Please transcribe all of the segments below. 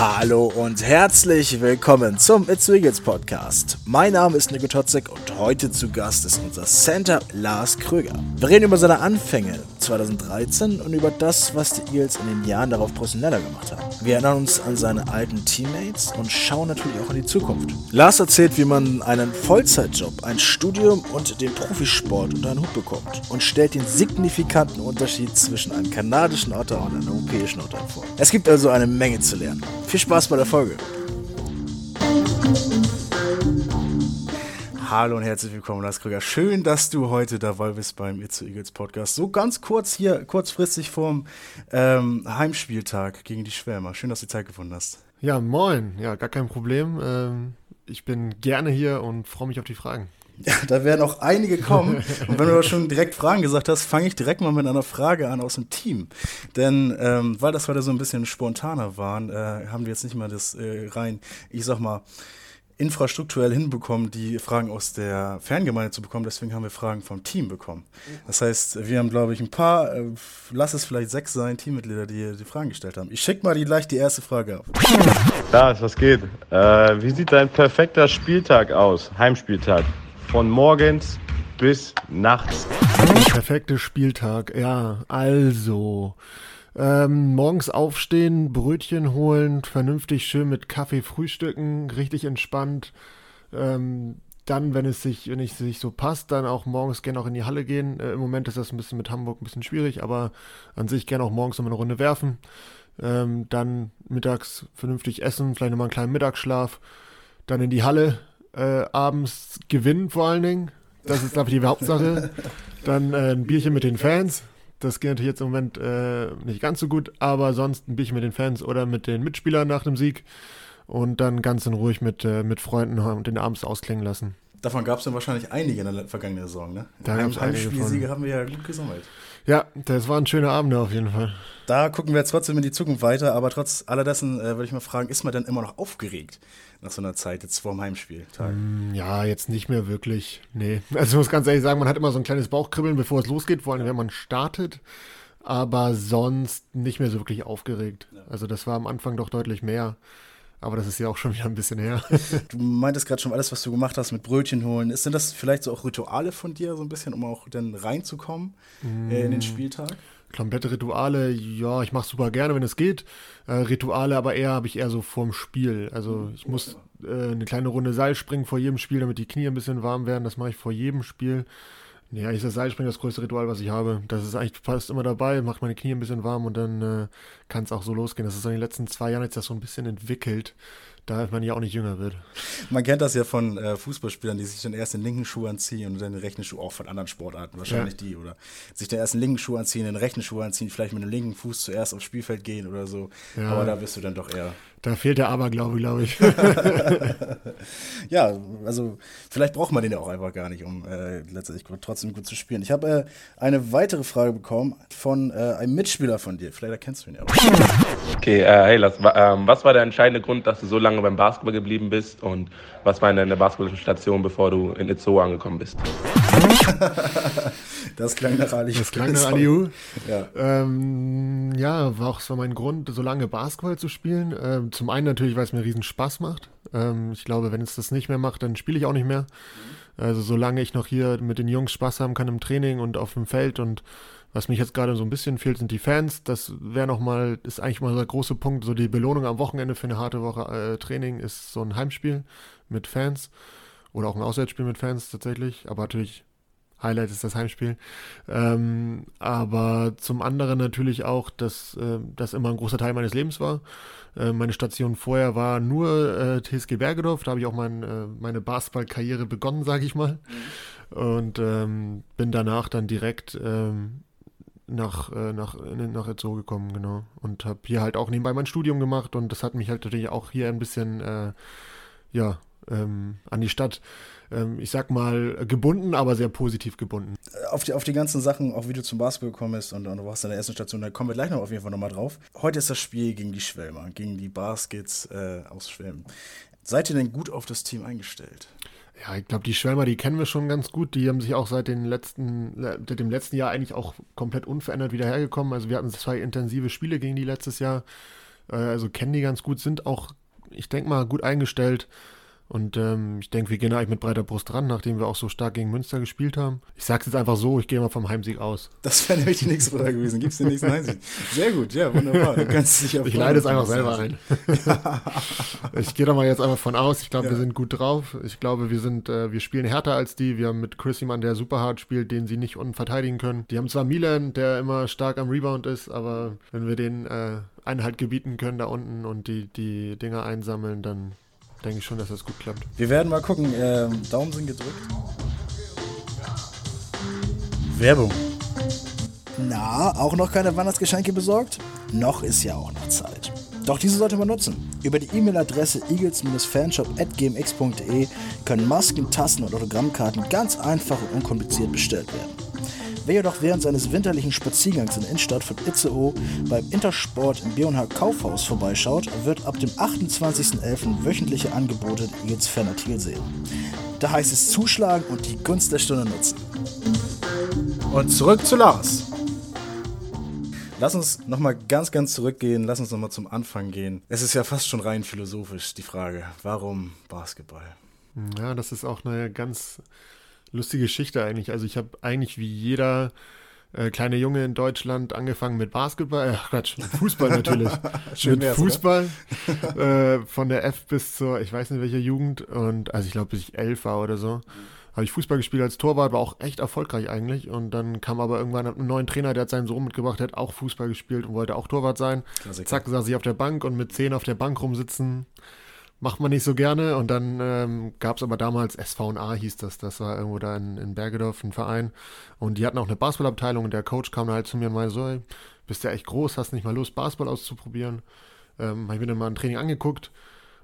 Hallo und herzlich willkommen zum It's Wiggles Podcast. Mein Name ist Nico Totzek und heute zu Gast ist unser Center Lars Kröger. Wir reden über seine Anfänge 2013 und über das, was die Eagles in den Jahren darauf professioneller gemacht haben. Wir erinnern uns an seine alten Teammates und schauen natürlich auch in die Zukunft. Lars erzählt, wie man einen Vollzeitjob, ein Studium und den Profisport unter einen Hut bekommt und stellt den signifikanten Unterschied zwischen einem kanadischen Otter und einem europäischen Otter vor. Es gibt also eine Menge zu lernen. Viel Spaß bei der Folge. Hallo und herzlich willkommen, Lars Krüger. Schön, dass du heute dabei bist beim It's Eagles Podcast. So ganz kurz hier, kurzfristig vorm ähm, Heimspieltag gegen die Schwärmer. Schön, dass du Zeit gefunden hast. Ja, moin. Ja, gar kein Problem. Ähm, ich bin gerne hier und freue mich auf die Fragen. Ja, da werden auch einige kommen. Und wenn du da schon direkt Fragen gesagt hast, fange ich direkt mal mit einer Frage an aus dem Team. Denn ähm, weil das heute so ein bisschen spontaner waren, äh, haben wir jetzt nicht mal das äh, rein, ich sag mal, infrastrukturell hinbekommen, die Fragen aus der Fangemeinde zu bekommen. Deswegen haben wir Fragen vom Team bekommen. Das heißt, wir haben, glaube ich, ein paar, äh, lass es vielleicht sechs sein, Teammitglieder, die die Fragen gestellt haben. Ich schicke mal die, gleich die erste Frage auf. Lars, was geht? Äh, wie sieht dein perfekter Spieltag aus? Heimspieltag von morgens bis nachts. Perfekter Spieltag, ja. Also, ähm, morgens aufstehen, Brötchen holen, vernünftig schön mit Kaffee frühstücken, richtig entspannt. Ähm, dann, wenn es sich, es sich so passt, dann auch morgens gerne auch in die Halle gehen. Äh, Im Moment ist das ein bisschen mit Hamburg ein bisschen schwierig, aber an sich gerne auch morgens nochmal eine Runde werfen. Ähm, dann mittags vernünftig essen, vielleicht nochmal einen kleinen Mittagsschlaf. Dann in die Halle, äh, abends gewinnen vor allen Dingen. Das ist, glaube ich, die Hauptsache. Dann äh, ein Bierchen mit den Fans. Das geht natürlich jetzt im Moment äh, nicht ganz so gut, aber sonst ein Bierchen mit den Fans oder mit den Mitspielern nach dem Sieg. Und dann ganz in ruhig mit, äh, mit Freunden und den abends ausklingen lassen. Davon gab es dann wahrscheinlich einige in der vergangenen Saison, ne? Da gab's einige Heimspielsiege von. haben wir ja gut gesammelt. Ja, das waren schöne Abende auf jeden Fall. Da gucken wir jetzt trotzdem in die Zukunft weiter, aber trotz alledessen äh, würde ich mal fragen, ist man denn immer noch aufgeregt nach so einer Zeit jetzt vor dem Heimspieltag? Mm, Ja, jetzt nicht mehr wirklich. Nee. Also ich muss ganz ehrlich sagen, man hat immer so ein kleines Bauchkribbeln, bevor es losgeht, vor allem wenn man startet. Aber sonst nicht mehr so wirklich aufgeregt. Also das war am Anfang doch deutlich mehr. Aber das ist ja auch schon wieder ein bisschen her. Du meintest gerade schon alles, was du gemacht hast mit Brötchen holen. Ist denn das vielleicht so auch Rituale von dir so ein bisschen, um auch dann reinzukommen äh, in den Spieltag? Komplette Rituale, ja, ich mache super gerne, wenn es geht. Äh, Rituale aber eher habe ich eher so vorm Spiel. Also ich muss äh, eine kleine Runde Seil springen vor jedem Spiel, damit die Knie ein bisschen warm werden. Das mache ich vor jedem Spiel. Ja, ich das Seilspringen das größte Ritual, was ich habe. Das ist eigentlich fast immer dabei, macht meine Knie ein bisschen warm und dann äh, kann es auch so losgehen. Das ist in den letzten zwei Jahren jetzt so ein bisschen entwickelt, da man ja auch nicht jünger wird. Man kennt das ja von äh, Fußballspielern, die sich dann erst den linken Schuh anziehen und dann den rechten Schuh, auch von anderen Sportarten wahrscheinlich die, oder sich dann erst den linken Schuh anziehen, den rechten Schuh anziehen, vielleicht mit dem linken Fuß zuerst aufs Spielfeld gehen oder so. Ja. Aber da bist du dann doch eher. Da fehlt der Aberglaube, glaube ich. Ja, also vielleicht braucht man den ja auch einfach gar nicht, um äh, letztendlich gut, trotzdem gut zu spielen. Ich habe äh, eine weitere Frage bekommen von äh, einem Mitspieler von dir. Vielleicht erkennst du ihn ja auch. Okay, äh, hey Lars, ähm, was war der entscheidende Grund, dass du so lange beim Basketball geblieben bist und was war deine basketballische Station, bevor du in Itzehoe angekommen bist? Das klang nach Ali. Das klang nach Aliu. Ja. Ähm, ja, war auch so mein Grund, so lange Basketball zu spielen. Ähm, zum einen natürlich, weil es mir riesen Spaß macht. Ähm, ich glaube, wenn es das nicht mehr macht, dann spiele ich auch nicht mehr. Also solange ich noch hier mit den Jungs Spaß haben kann im Training und auf dem Feld und was mich jetzt gerade so ein bisschen fehlt, sind die Fans. Das wäre nochmal, ist eigentlich mal der große Punkt. So die Belohnung am Wochenende für eine harte Woche äh, Training ist so ein Heimspiel mit Fans oder auch ein Auswärtsspiel mit Fans tatsächlich. Aber natürlich Highlight ist das Heimspiel. Ähm, aber zum anderen natürlich auch, dass äh, das immer ein großer Teil meines Lebens war. Äh, meine Station vorher war nur äh, TSG Bergedorf. Da habe ich auch mein, äh, meine Basketballkarriere begonnen, sage ich mal. Und ähm, bin danach dann direkt ähm, nach, äh, nach, nach Itzehoe gekommen, genau. Und habe hier halt auch nebenbei mein Studium gemacht und das hat mich halt natürlich auch hier ein bisschen, äh, ja, ähm, an die Stadt, ich sag mal, gebunden, aber sehr positiv gebunden. Auf die, auf die ganzen Sachen, auch wie du zum Basketball gekommen bist und, und du warst in der ersten Station, da kommen wir gleich noch auf jeden Fall nochmal drauf. Heute ist das Spiel gegen die Schwelmer, gegen die Baskets äh, aus Schwelm. Seid ihr denn gut auf das Team eingestellt? Ja, ich glaube, die Schwelmer, die kennen wir schon ganz gut. Die haben sich auch seit, den letzten, seit dem letzten Jahr eigentlich auch komplett unverändert wieder hergekommen. Also wir hatten zwei intensive Spiele gegen die letztes Jahr. Äh, also kennen die ganz gut, sind auch, ich denke mal, gut eingestellt. Und ähm, ich denke, wir gehen eigentlich mit breiter Brust ran, nachdem wir auch so stark gegen Münster gespielt haben. Ich sage jetzt einfach so, ich gehe mal vom Heimsieg aus. Das wäre nämlich die nächste Frage gewesen. Gibt es den nächsten Heimsieg? Sehr gut, ja, wunderbar. Du kannst dich ich leite es einfach selber ein. ich gehe da mal jetzt einfach von aus. Ich glaube, ja. wir sind gut drauf. Ich glaube, wir sind, äh, wir spielen härter als die. Wir haben mit Chris jemanden, der super hart spielt, den sie nicht unten verteidigen können. Die haben zwar Milan, der immer stark am Rebound ist, aber wenn wir den äh, Einhalt gebieten können da unten und die, die Dinger einsammeln, dann denke ich schon, dass das gut klappt. Wir werden mal gucken. Ähm, Daumen sind gedrückt. Werbung. Na, auch noch keine Weihnachtsgeschenke besorgt? Noch ist ja auch noch Zeit. Doch diese sollte man nutzen. Über die E-Mail-Adresse eagles-fanshop.gmx.de können Masken, Tassen und Autogrammkarten ganz einfach und unkompliziert bestellt werden. Wer jedoch während seines winterlichen Spaziergangs in der Innenstadt von Itzehoe beim Intersport im B&H Kaufhaus vorbeischaut, wird ab dem 28.11. wöchentliche Angebote der Fanartikel sehen. Da heißt es zuschlagen und die Gunst der Stunde nutzen. Und zurück zu Lars. Lass uns nochmal ganz, ganz zurückgehen. Lass uns nochmal zum Anfang gehen. Es ist ja fast schon rein philosophisch die Frage, warum Basketball? Ja, das ist auch eine ganz lustige Geschichte eigentlich. Also ich habe eigentlich wie jeder äh, kleine Junge in Deutschland angefangen mit Basketball, äh, Quatsch, mit Fußball natürlich. mit Fußball äh, von der F bis zur, ich weiß nicht welcher Jugend und also ich glaube bis ich elf war oder so. Habe ich Fußball gespielt als Torwart, war auch echt erfolgreich eigentlich. Und dann kam aber irgendwann ein neuer Trainer, der hat seinen Sohn mitgebracht, der hat auch Fußball gespielt und wollte auch Torwart sein. Klassiker. Zack, saß ich auf der Bank und mit zehn auf der Bank rumsitzen macht man nicht so gerne. Und dann ähm, gab es aber damals SVA hieß das, das war irgendwo da in, in Bergedorf, ein Verein. Und die hatten auch eine Basketballabteilung und der Coach kam halt zu mir und meinte so, ey, bist ja echt groß, hast nicht mal Lust, Basketball auszuprobieren. Ähm, habe ich mir dann mal ein Training angeguckt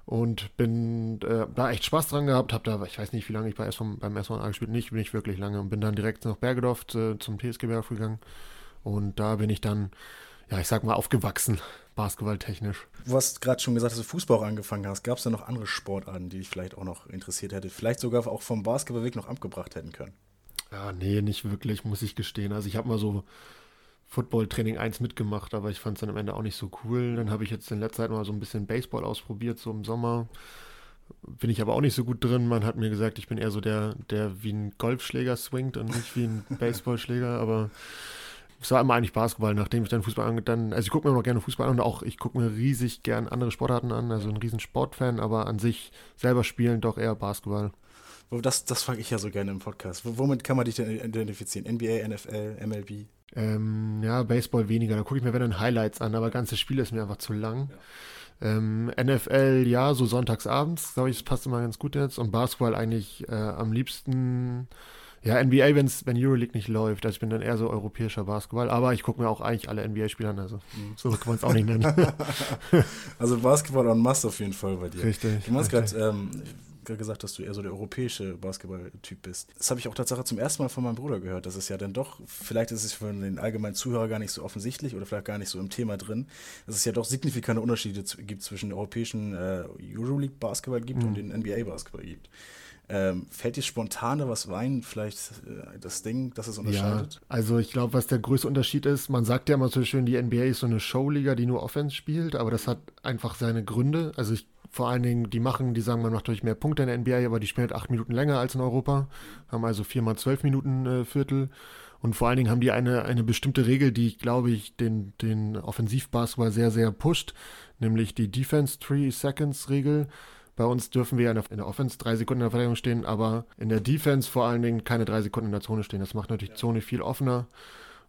und bin äh, da echt Spaß dran gehabt, habe da, ich weiß nicht, wie lange ich bei SV, beim SVA gespielt, nicht, bin ich wirklich lange und bin dann direkt nach Bergedorf äh, zum TSG Bergedorf gegangen. Und da bin ich dann, ja, ich sag mal, aufgewachsen basketballtechnisch. Du hast gerade schon gesagt, dass du Fußball auch angefangen hast. Gab es da noch andere Sportarten, die dich vielleicht auch noch interessiert hätte? Vielleicht sogar auch vom Basketballweg noch abgebracht hätten können? Ja, nee, nicht wirklich, muss ich gestehen. Also ich habe mal so Football-Training 1 mitgemacht, aber ich fand es dann am Ende auch nicht so cool. Dann habe ich jetzt in letzter Zeit mal so ein bisschen Baseball ausprobiert, so im Sommer. Bin ich aber auch nicht so gut drin. Man hat mir gesagt, ich bin eher so der, der wie ein Golfschläger swingt und nicht wie ein Baseballschläger, aber es war immer eigentlich Basketball, nachdem ich dann Fußball dann, also ich gucke mir immer gerne Fußball an und auch ich gucke mir riesig gern andere Sportarten an, also ein riesen Sportfan, aber an sich selber spielen doch eher Basketball. Das, das frage ich ja so gerne im Podcast. Womit kann man dich denn identifizieren? NBA, NFL, MLB? Ähm, ja, Baseball weniger. Da gucke ich mir wenn dann Highlights an, aber ganze Spiele ist mir einfach zu lang. Ja. Ähm, NFL, ja, so sonntagsabends, glaube ich, das passt immer ganz gut jetzt. Und Basketball eigentlich äh, am liebsten ja, NBA, wenn's, wenn Euroleague nicht läuft. Also ich bin dann eher so europäischer Basketball, aber ich gucke mir auch eigentlich alle NBA-Spiele an. Also mhm. so kann man es auch nicht nennen. also Basketball on Must auf jeden Fall bei dir. Richtig. Du hast gerade ähm, gesagt, dass du eher so der europäische Basketball-Typ bist. Das habe ich auch tatsächlich zum ersten Mal von meinem Bruder gehört, dass es ja dann doch, vielleicht ist es für den allgemeinen Zuhörer gar nicht so offensichtlich oder vielleicht gar nicht so im Thema drin, dass es ja doch signifikante Unterschiede gibt zwischen europäischen äh, Euroleague-Basketball gibt mhm. und den NBA-Basketball gibt. Ähm, fällt dir spontan da was rein, vielleicht äh, das Ding, das es unterscheidet? Ja, also ich glaube, was der größte Unterschied ist, man sagt ja immer so schön, die NBA ist so eine Showliga, die nur Offense spielt, aber das hat einfach seine Gründe. Also ich vor allen Dingen, die machen, die sagen, man macht durch mehr Punkte in der NBA, aber die spielen halt acht Minuten länger als in Europa, haben also viermal zwölf Minuten äh, Viertel. Und vor allen Dingen haben die eine, eine bestimmte Regel, die, glaube ich, den, den Offensivbasketball sehr, sehr pusht, nämlich die Defense Three Seconds Regel. Bei uns dürfen wir in der Offense drei Sekunden in der Verteidigung stehen, aber in der Defense vor allen Dingen keine drei Sekunden in der Zone stehen. Das macht natürlich die Zone viel offener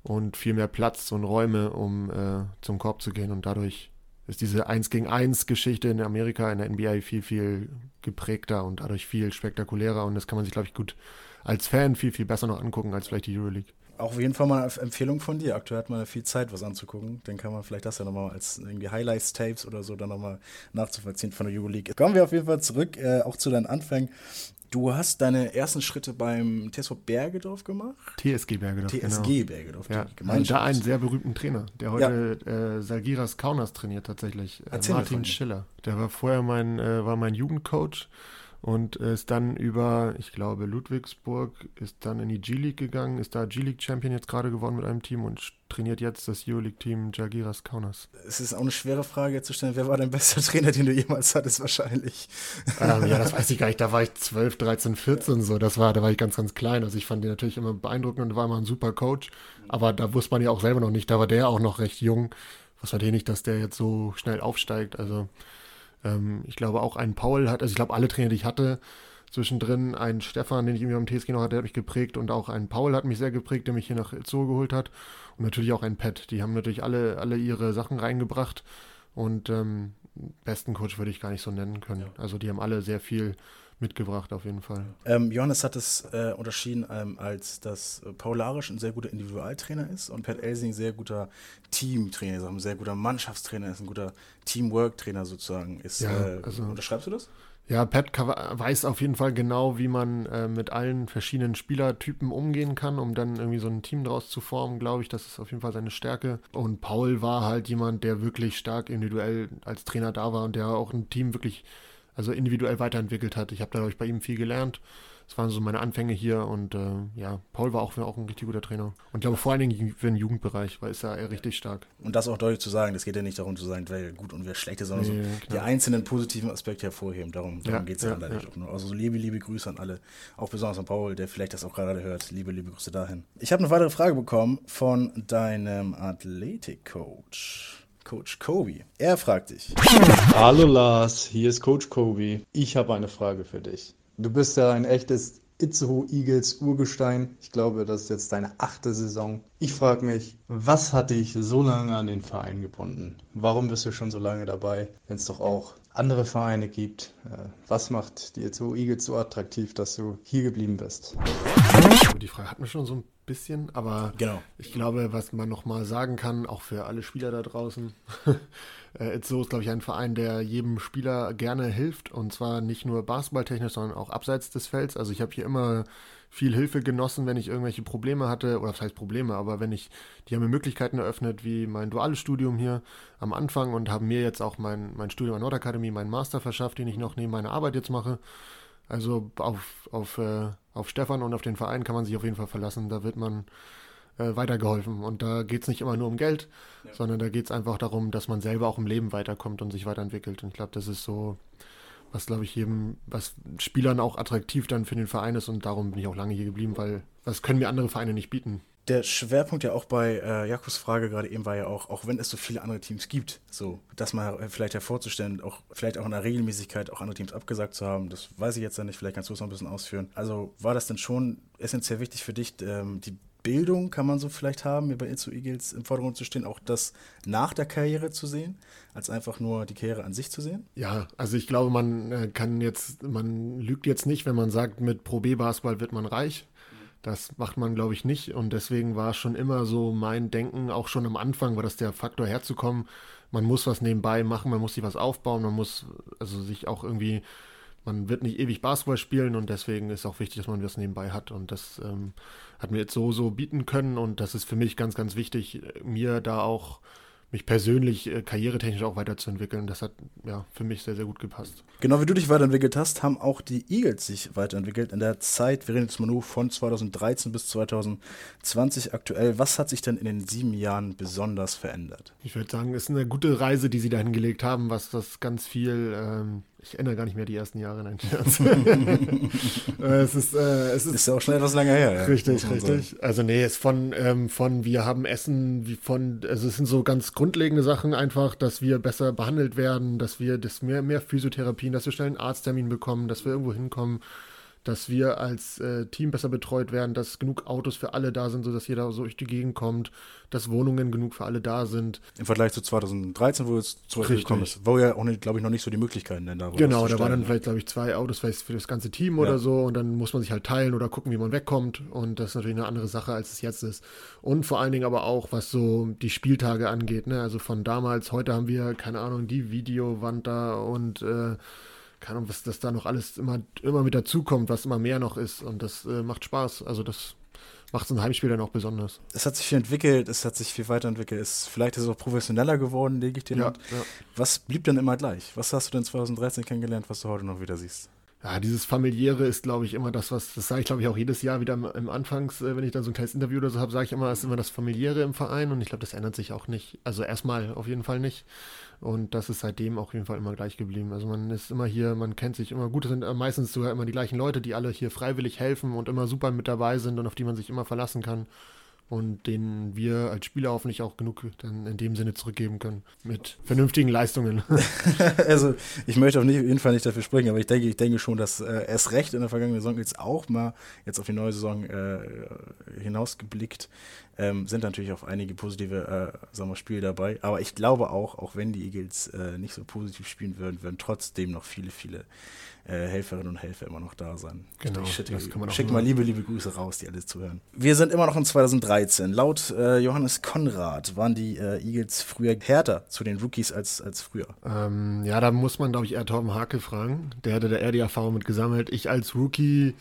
und viel mehr Platz und Räume, um äh, zum Korb zu gehen. Und dadurch ist diese 1 gegen 1 Geschichte in Amerika, in der NBA viel, viel geprägter und dadurch viel spektakulärer. Und das kann man sich, glaube ich, gut als Fan viel, viel besser noch angucken als vielleicht die Euroleague auch auf jeden Fall mal eine Empfehlung von dir. Aktuell hat man ja viel Zeit, was anzugucken. Dann kann man vielleicht das ja nochmal als irgendwie Highlights-Tapes oder so dann nochmal nachzuvollziehen von der Euroleague. Kommen wir auf jeden Fall zurück, äh, auch zu deinen Anfängen. Du hast deine ersten Schritte beim TSV Bergedorf gemacht? TSG Bergedorf. TSG genau. Bergedorf. Ja, und da einen sehr berühmten Trainer, der heute ja. äh, Salgiras Kaunas trainiert tatsächlich. Äh, Martin Schiller. Der war vorher mein, äh, war mein Jugendcoach und ist dann über, ich glaube, Ludwigsburg, ist dann in die G-League gegangen, ist da G-League-Champion jetzt gerade geworden mit einem Team und trainiert jetzt das Euroleague-Team Jagiras Kaunas. Es ist auch eine schwere Frage zu stellen, wer war dein bester Trainer, den du jemals hattest, wahrscheinlich? Ähm, ja, das weiß ich gar nicht, da war ich 12, 13, 14 so, das war, da war ich ganz, ganz klein, also ich fand den natürlich immer beeindruckend und war immer ein super Coach, aber da wusste man ja auch selber noch nicht, da war der auch noch recht jung, was war der nicht, dass der jetzt so schnell aufsteigt, also ähm, ich glaube auch ein Paul hat, also ich glaube alle Trainer, die ich hatte, zwischendrin ein Stefan, den ich irgendwie am TSG noch hatte, der hat mich geprägt und auch ein Paul hat mich sehr geprägt, der mich hier nach Zoo geholt hat und natürlich auch ein Pet. Die haben natürlich alle, alle ihre Sachen reingebracht und ähm, besten Coach würde ich gar nicht so nennen können. Also die haben alle sehr viel mitgebracht auf jeden Fall. Ähm, Johannes hat es äh, unterschieden, ähm, als dass Paul Larisch ein sehr guter Individualtrainer ist und Pat Elsing ein sehr guter Teamtrainer ist, ein sehr guter Mannschaftstrainer ist, ein guter Teamwork-Trainer sozusagen ist. Ja, äh, also, unterschreibst du das? Ja, Pat weiß auf jeden Fall genau, wie man äh, mit allen verschiedenen Spielertypen umgehen kann, um dann irgendwie so ein Team draus zu formen, glaube ich. Das ist auf jeden Fall seine Stärke. Und Paul war halt jemand, der wirklich stark individuell als Trainer da war und der auch ein Team wirklich, also individuell weiterentwickelt hat. Ich habe dadurch bei ihm viel gelernt das waren so meine Anfänge hier und äh, ja, Paul war auch, auch ein richtig guter Trainer. Und ich glaube vor allen Dingen für den Jugendbereich, weil ist er ja richtig stark. Und das auch deutlich zu sagen, das geht ja nicht darum zu sagen, wer gut und wer schlecht ist, sondern nee, so die einzelnen positiven Aspekte hervorheben. Darum, darum ja, geht es ja, ja leider nur. Also so liebe, liebe Grüße an alle, auch besonders an Paul, der vielleicht das auch gerade hört. Liebe, liebe Grüße dahin. Ich habe eine weitere Frage bekommen von deinem Athletik-Coach. Coach Kobe. Er fragt dich. Hallo Lars, hier ist Coach Kobe. Ich habe eine Frage für dich. Du bist ja ein echtes Itzehoe Eagles Urgestein. Ich glaube, das ist jetzt deine achte Saison. Ich frage mich, was hat dich so lange an den Verein gebunden? Warum bist du schon so lange dabei, wenn es doch auch andere Vereine gibt? Äh, was macht die Itzehoe Eagles so attraktiv, dass du hier geblieben bist? Die Frage hat mir schon so ein bisschen, aber genau. ich glaube, was man nochmal sagen kann, auch für alle Spieler da draußen, äh, Itzo ist, glaube ich, ein Verein, der jedem Spieler gerne hilft und zwar nicht nur basketballtechnisch, sondern auch abseits des Felds. Also ich habe hier immer viel Hilfe genossen, wenn ich irgendwelche Probleme hatte, oder was heißt Probleme, aber wenn ich, die haben mir Möglichkeiten eröffnet, wie mein duales Studium hier am Anfang und haben mir jetzt auch mein, mein Studium an Nordakademie, meinen Master verschafft, den ich noch neben meiner Arbeit jetzt mache. Also auf, auf, äh, auf Stefan und auf den Verein kann man sich auf jeden Fall verlassen. Da wird man äh, weitergeholfen. Und da geht es nicht immer nur um Geld, ja. sondern da geht es einfach darum, dass man selber auch im Leben weiterkommt und sich weiterentwickelt. Und ich glaube, das ist so, was glaube ich jedem, was Spielern auch attraktiv dann für den Verein ist. Und darum bin ich auch lange hier geblieben, weil das können mir andere Vereine nicht bieten der Schwerpunkt ja auch bei äh, Jakobs Frage gerade eben war ja auch, auch wenn es so viele andere Teams gibt, so, das mal vielleicht hervorzustellen, auch vielleicht auch in der Regelmäßigkeit auch andere Teams abgesagt zu haben, das weiß ich jetzt ja nicht, vielleicht kannst du es noch ein bisschen ausführen. Also war das denn schon essentiell wichtig für dich, ähm, die Bildung kann man so vielleicht haben, mir bei Itzu Eagles im Vordergrund zu stehen, auch das nach der Karriere zu sehen, als einfach nur die Karriere an sich zu sehen? Ja, also ich glaube, man äh, kann jetzt, man lügt jetzt nicht, wenn man sagt, mit Pro B Basketball wird man reich. Das macht man, glaube ich, nicht. Und deswegen war schon immer so mein Denken, auch schon am Anfang war das der Faktor herzukommen. Man muss was nebenbei machen, man muss sich was aufbauen, man muss also sich auch irgendwie, man wird nicht ewig Basketball spielen und deswegen ist auch wichtig, dass man was nebenbei hat. Und das ähm, hat mir jetzt so, so bieten können und das ist für mich ganz, ganz wichtig, mir da auch mich persönlich äh, karrieretechnisch auch weiterzuentwickeln. Das hat ja für mich sehr, sehr gut gepasst. Genau wie du dich weiterentwickelt hast, haben auch die Eagles sich weiterentwickelt in der Zeit, wir reden jetzt mal nur von 2013 bis 2020 aktuell. Was hat sich denn in den sieben Jahren besonders verändert? Ich würde sagen, es ist eine gute Reise, die sie dahin gelegt haben, was das ganz viel ähm, ich erinnere gar nicht mehr die ersten Jahre, nein, Scherz. Äh, es ist, äh, es ist, ist ja auch schon etwas länger her. Ja, richtig, richtig. Sagen. Also nee, es ist von, ähm, von wir haben Essen, wie von, also es sind so ganz grundlegende Sachen einfach, dass wir besser behandelt werden, dass wir das mehr, mehr Physiotherapien, dass wir schnell einen Arzttermin bekommen, dass wir irgendwo hinkommen, dass wir als äh, Team besser betreut werden, dass genug Autos für alle da sind, sodass jeder so durch die Gegend kommt, dass Wohnungen genug für alle da sind. Im Vergleich zu 2013, wo es zurückgekommen ist, wo ja auch, glaube ich, noch nicht so die Möglichkeiten denn da Genau, da waren dann vielleicht, glaube ich, zwei Autos für das ganze Team ja. oder so und dann muss man sich halt teilen oder gucken, wie man wegkommt und das ist natürlich eine andere Sache, als es jetzt ist. Und vor allen Dingen aber auch, was so die Spieltage angeht, ne? also von damals, heute haben wir, keine Ahnung, die Videowand da und äh, keine Ahnung, was das da noch alles immer, immer mit dazukommt, was immer mehr noch ist. Und das äh, macht Spaß. Also das macht so ein Heimspiel dann auch besonders. Es hat sich viel entwickelt, es hat sich viel weiterentwickelt. Es, vielleicht ist es auch professioneller geworden, lege ich dir ja, ja. Was blieb denn immer gleich? Was hast du denn 2013 kennengelernt, was du heute noch wieder siehst? ja, dieses familiäre ist, glaube ich, immer das, was, das sage ich, glaube ich, auch jedes Jahr wieder im, im Anfangs, äh, wenn ich dann so ein kleines Interview oder so habe, sage ich immer, es ist immer das familiäre im Verein und ich glaube, das ändert sich auch nicht. Also erstmal auf jeden Fall nicht. Und das ist seitdem auf jeden Fall immer gleich geblieben. Also man ist immer hier, man kennt sich immer gut. Es sind meistens sogar immer die gleichen Leute, die alle hier freiwillig helfen und immer super mit dabei sind und auf die man sich immer verlassen kann und denen wir als Spieler hoffentlich auch genug dann in dem Sinne zurückgeben können mit vernünftigen Leistungen. also ich möchte auf jeden Fall nicht dafür sprechen, aber ich denke, ich denke schon, dass äh, erst recht in der vergangenen Saison jetzt auch mal jetzt auf die neue Saison äh, hinausgeblickt ähm, sind natürlich auch einige positive äh, sagen wir, Spiele dabei. Aber ich glaube auch, auch wenn die Eagles äh, nicht so positiv spielen würden, würden trotzdem noch viele, viele Helferinnen und Helfer immer noch da sein. Genau, ich schicke, schick mal liebe, liebe Grüße raus, die alles zuhören. Wir sind immer noch in 2013. Laut äh, Johannes Konrad waren die äh, Eagles früher härter zu den Rookies als, als früher. Ähm, ja, da muss man, glaube ich, eher Torben Hake fragen. Der hatte da eher die Erfahrung mit gesammelt. Ich als Rookie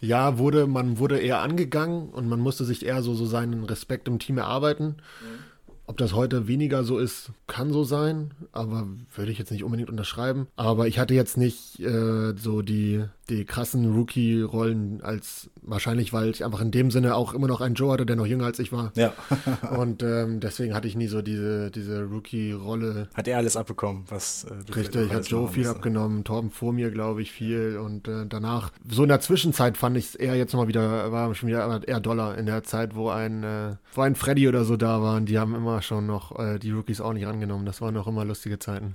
ja, wurde, man wurde eher angegangen und man musste sich eher so, so seinen Respekt im Team erarbeiten. Mhm. Ob das heute weniger so ist, kann so sein, aber würde ich jetzt nicht unbedingt unterschreiben. Aber ich hatte jetzt nicht äh, so die, die krassen Rookie-Rollen als wahrscheinlich, weil ich einfach in dem Sinne auch immer noch einen Joe hatte, der noch jünger als ich war. Ja. und ähm, deswegen hatte ich nie so diese, diese Rookie-Rolle. Hat er alles abbekommen, was äh, du Richtig, hat Joe viel abgenommen, Torben vor mir, glaube ich, viel. Und äh, danach, so in der Zwischenzeit fand ich es eher jetzt mal wieder, war schon wieder eher Dollar in der Zeit, wo ein, äh, wo ein Freddy oder so da war. Und die haben immer schon noch äh, die Rookies auch nicht angenommen. Das waren auch immer lustige Zeiten.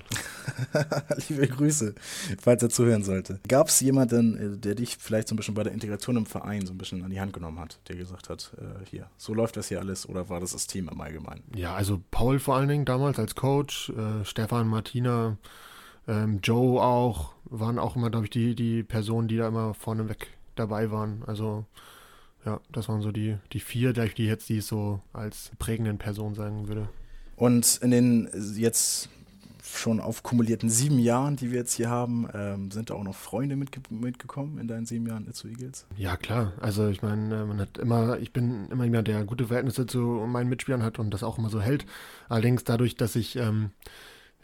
Liebe Grüße, falls er zuhören sollte. Gab es jemanden, äh, der dich vielleicht so ein bisschen bei der Integration im Verein so ein bisschen an die Hand genommen hat, der gesagt hat, äh, hier, so läuft das hier alles oder war das das Team im Allgemeinen? Ja, also Paul vor allen Dingen damals als Coach, äh, Stefan, Martina, ähm, Joe auch, waren auch immer, glaube ich, die, die Personen, die da immer vorneweg dabei waren. Also ja, das waren so die, die vier, die jetzt die so als prägenden Personen sagen würde. Und in den jetzt schon aufkumulierten sieben Jahren, die wir jetzt hier haben, ähm, sind da auch noch Freunde mitge mitgekommen in deinen sieben Jahren zu Eagles? Ja, klar. Also ich meine, äh, man hat immer, ich bin immer jemand, der gute Verhältnisse zu meinen Mitspielern hat und das auch immer so hält. Allerdings dadurch, dass ich ähm,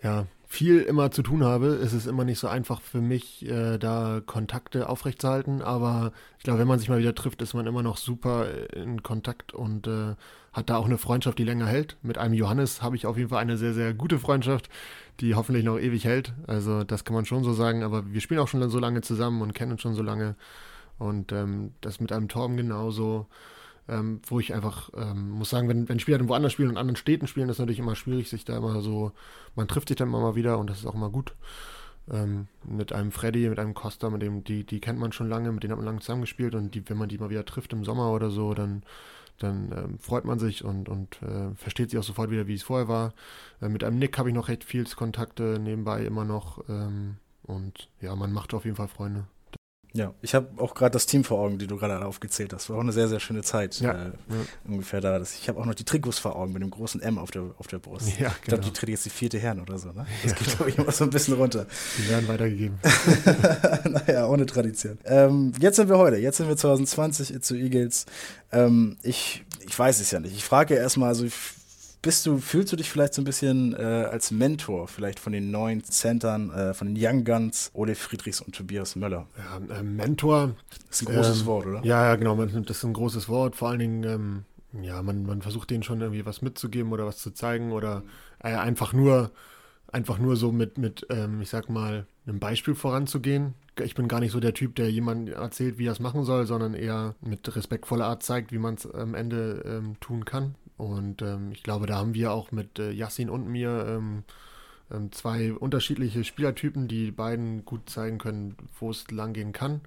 ja viel immer zu tun habe, ist es immer nicht so einfach für mich, äh, da Kontakte aufrechtzuerhalten. Aber ich glaube, wenn man sich mal wieder trifft, ist man immer noch super in Kontakt und äh, hat da auch eine Freundschaft, die länger hält. Mit einem Johannes habe ich auf jeden Fall eine sehr, sehr gute Freundschaft, die hoffentlich noch ewig hält. Also das kann man schon so sagen. Aber wir spielen auch schon so lange zusammen und kennen uns schon so lange. Und ähm, das mit einem Torben genauso ähm, wo ich einfach ähm, muss sagen, wenn, wenn Spieler dann woanders spielen und in anderen Städten spielen, ist natürlich immer schwierig, sich da immer so, man trifft sich dann immer mal wieder und das ist auch immer gut. Ähm, mit einem Freddy, mit einem Costa, mit dem, die, die kennt man schon lange, mit denen hat man lange zusammengespielt und die, wenn man die mal wieder trifft im Sommer oder so, dann, dann ähm, freut man sich und, und äh, versteht sich auch sofort wieder, wie es vorher war. Äh, mit einem Nick habe ich noch recht viel Kontakte nebenbei immer noch ähm, und ja, man macht auf jeden Fall Freunde. Ja, ich habe auch gerade das Team vor Augen, die du gerade aufgezählt hast. War auch eine sehr, sehr schöne Zeit. Ja, äh, ja. Ungefähr da. Ich habe auch noch die Trikots vor Augen mit dem großen M auf der, auf der Brust. Ja, genau. Ich glaube, die tritt jetzt die vierte Herren oder so. Ne? Das ja. geht, glaube ich, immer so ein bisschen runter. Die werden weitergegeben. naja, ohne Tradition. Ähm, jetzt sind wir heute. Jetzt sind wir 2020 zu Eagles. Ähm, ich, ich weiß es ja nicht. Ich frage erstmal, also bist du, fühlst du dich vielleicht so ein bisschen äh, als Mentor, vielleicht von den neuen Centern, äh, von den Young Guns, Ole Friedrichs und Tobias Möller? Ja, äh, Mentor. Das ist ein großes ähm, Wort, oder? Ja, ja, genau, das ist ein großes Wort. Vor allen Dingen, ähm, ja, man, man versucht denen schon irgendwie was mitzugeben oder was zu zeigen oder äh, einfach nur, einfach nur so mit, mit ähm, ich sag mal, einem Beispiel voranzugehen. Ich bin gar nicht so der Typ, der jemand erzählt, wie er es machen soll, sondern eher mit respektvoller Art zeigt, wie man es am Ende ähm, tun kann. Und ähm, ich glaube, da haben wir auch mit äh, Yassin und mir ähm, ähm, zwei unterschiedliche Spielertypen, die beiden gut zeigen können, wo es lang gehen kann.